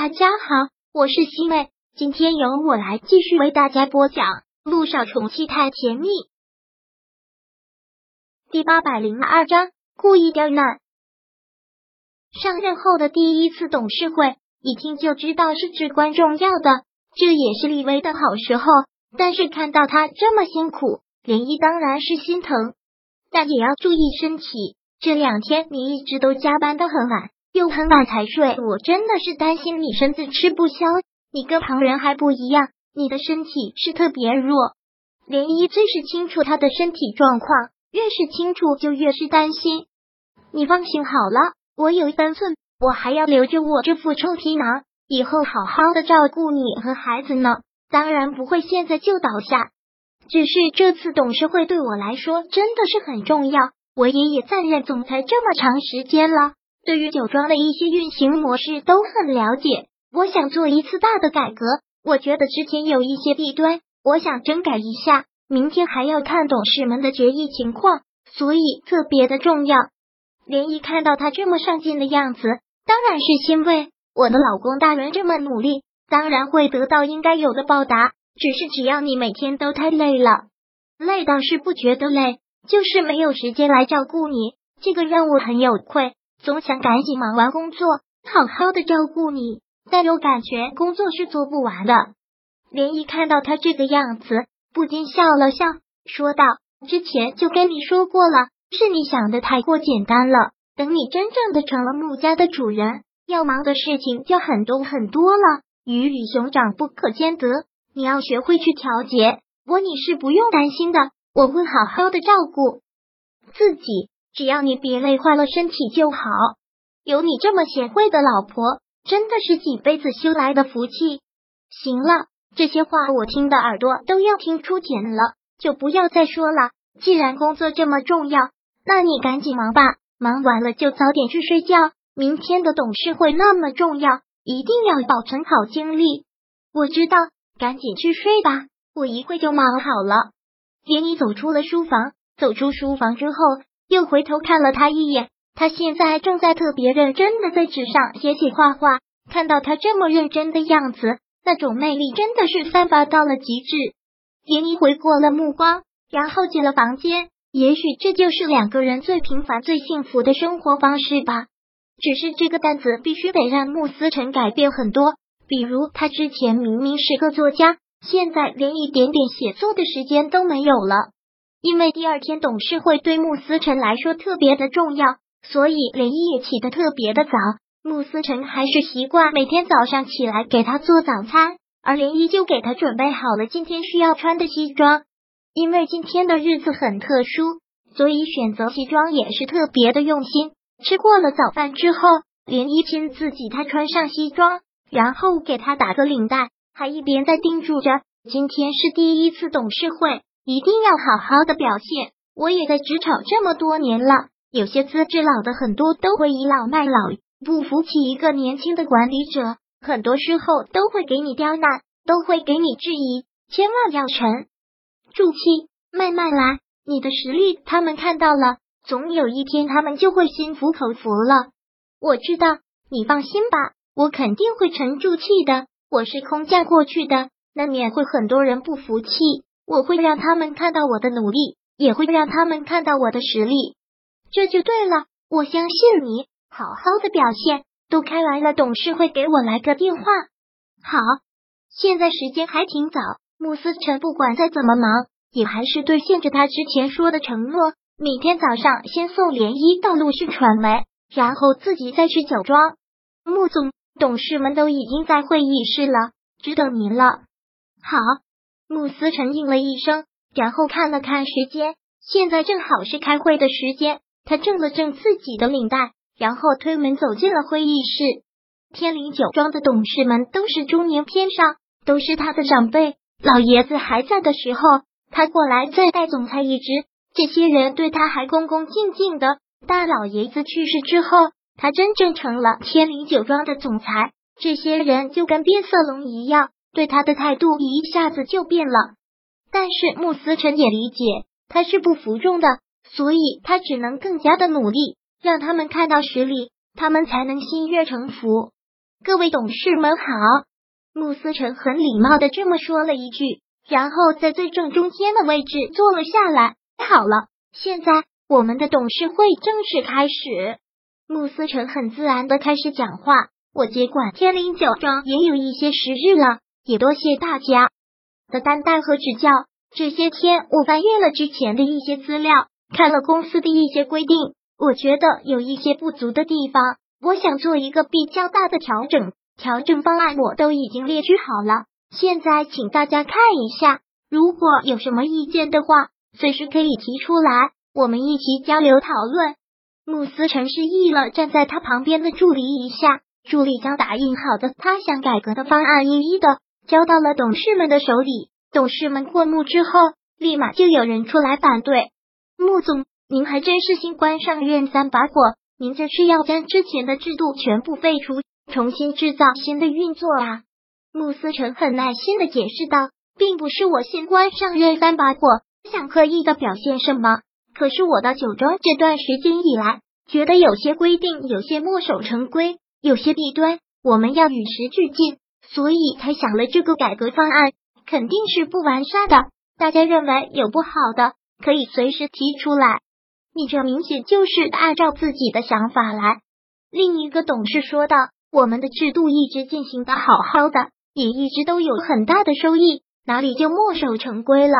大家好，我是西妹，今天由我来继续为大家播讲《路上宠妻太甜蜜》第八百零二章，故意刁难。上任后的第一次董事会，一听就知道是至关重要的，这也是李薇的好时候。但是看到他这么辛苦，林一当然是心疼，但也要注意身体。这两天你一直都加班的很晚。又很晚才睡，我真的是担心你身子吃不消。你跟旁人还不一样，你的身体是特别弱。涟漪最是清楚他的身体状况，越是清楚就越是担心。你放心好了，我有分寸，我还要留着我这副臭皮囊，以后好好的照顾你和孩子呢。当然不会现在就倒下，只是这次董事会对我来说真的是很重要。我爷爷在任总裁这么长时间了。对于酒庄的一些运行模式都很了解，我想做一次大的改革。我觉得之前有一些弊端，我想整改一下。明天还要看董事们的决议情况，所以特别的重要。涟漪看到他这么上进的样子，当然是欣慰。我的老公大人这么努力，当然会得到应该有的报答。只是只要你每天都太累了，累倒是不觉得累，就是没有时间来照顾你，这个让我很有愧。总想赶紧忙完工作，好好的照顾你，但又感觉工作是做不完的。涟漪看到他这个样子，不禁笑了笑，说道：“之前就跟你说过了，是你想的太过简单了。等你真正的成了穆家的主人，要忙的事情就很多很多了。鱼与熊掌不可兼得，你要学会去调节。我你是不用担心的，我会好好的照顾自己。”只要你别累坏了身体就好，有你这么贤惠的老婆，真的是几辈子修来的福气。行了，这些话我听的耳朵都要听出茧了，就不要再说了。既然工作这么重要，那你赶紧忙吧，忙完了就早点去睡觉。明天的董事会那么重要，一定要保存好精力。我知道，赶紧去睡吧，我一会就忙好了。连你走出了书房，走出书房之后。又回头看了他一眼，他现在正在特别认真的在纸上写写画画。看到他这么认真的样子，那种魅力真的是散发到了极致。连漪回过了目光，然后进了房间。也许这就是两个人最平凡、最幸福的生活方式吧。只是这个担子必须得让穆思辰改变很多，比如他之前明明是个作家，现在连一点点写作的时间都没有了。因为第二天董事会对穆思辰来说特别的重要，所以连漪也起得特别的早。穆思辰还是习惯每天早上起来给他做早餐，而连漪就给他准备好了今天需要穿的西装。因为今天的日子很特殊，所以选择西装也是特别的用心。吃过了早饭之后，连漪亲自给他穿上西装，然后给他打个领带，还一边在叮嘱着：今天是第一次董事会。一定要好好的表现。我也在职场这么多年了，有些资质老的很多都会倚老卖老，不服气一个年轻的管理者，很多时候都会给你刁难，都会给你质疑。千万要沉住气，慢慢来。你的实力他们看到了，总有一天他们就会心服口服了。我知道，你放心吧，我肯定会沉住气的。我是空降过去的，难免会很多人不服气。我会让他们看到我的努力，也会让他们看到我的实力，这就对了。我相信你，好好的表现。都开完了，董事会给我来个电话。好，现在时间还挺早。穆思成不管再怎么忙，也还是兑现着他之前说的承诺。每天早上先送涟漪到陆氏传媒，然后自己再去酒庄。穆总，董事们都已经在会议室了，只等您了。好。慕思成应了一声，然后看了看时间，现在正好是开会的时间。他正了正自己的领带，然后推门走进了会议室。天灵酒庄的董事们都是中年偏上，都是他的长辈。老爷子还在的时候，他过来再带总裁一职，这些人对他还恭恭敬敬的。大老爷子去世之后，他真正成了天灵酒庄的总裁，这些人就跟变色龙一样。对他的态度一下子就变了，但是穆思成也理解他是不服众的，所以他只能更加的努力，让他们看到实力，他们才能心悦诚服。各位董事们好。穆思成很礼貌的这么说了一句，然后在最正中间的位置坐了下来。好了，现在我们的董事会正式开始。穆思成很自然的开始讲话。我接管天灵酒庄也有一些时日了，也多谢大家的担待和指教。这些天我翻阅了之前的一些资料，看了公司的一些规定，我觉得有一些不足的地方，我想做一个比较大的调整。调整方案我都已经列举好了，现在请大家看一下。如果有什么意见的话，随时可以提出来，我们一起交流讨论。穆斯成示意了站在他旁边的助理一下，助理将打印好的他想改革的方案一一的交到了董事们的手里。董事们过目之后，立马就有人出来反对。穆总，您还真是新官上任三把火，您这是要将之前的制度全部废除？重新制造新的运作啊！穆思成很耐心的解释道：“并不是我新官上任三把火，想刻意的表现什么。可是我到酒庄这段时间以来，觉得有些规定有些墨守成规，有些弊端，我们要与时俱进，所以才想了这个改革方案。肯定是不完善的，大家认为有不好的，可以随时提出来。你这明显就是按照自己的想法来。”另一个董事说道。我们的制度一直进行的好好的，也一直都有很大的收益，哪里就墨守成规了？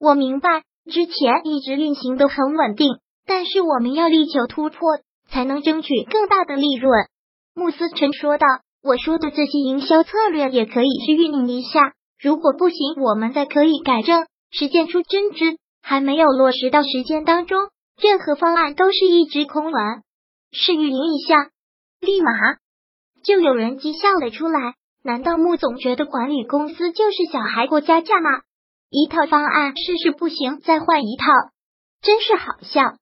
我明白，之前一直运行都很稳定，但是我们要力求突破，才能争取更大的利润。穆斯辰说道：“我说的这些营销策略也可以去运营一下，如果不行，我们再可以改正，实践出真知。还没有落实到实践当中，任何方案都是一纸空文。是运营一下，立马。”就有人讥笑了出来。难道穆总觉得管理公司就是小孩过家家吗？一套方案试试不行，再换一套，真是好笑。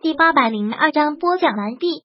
第八百零二章播讲完毕。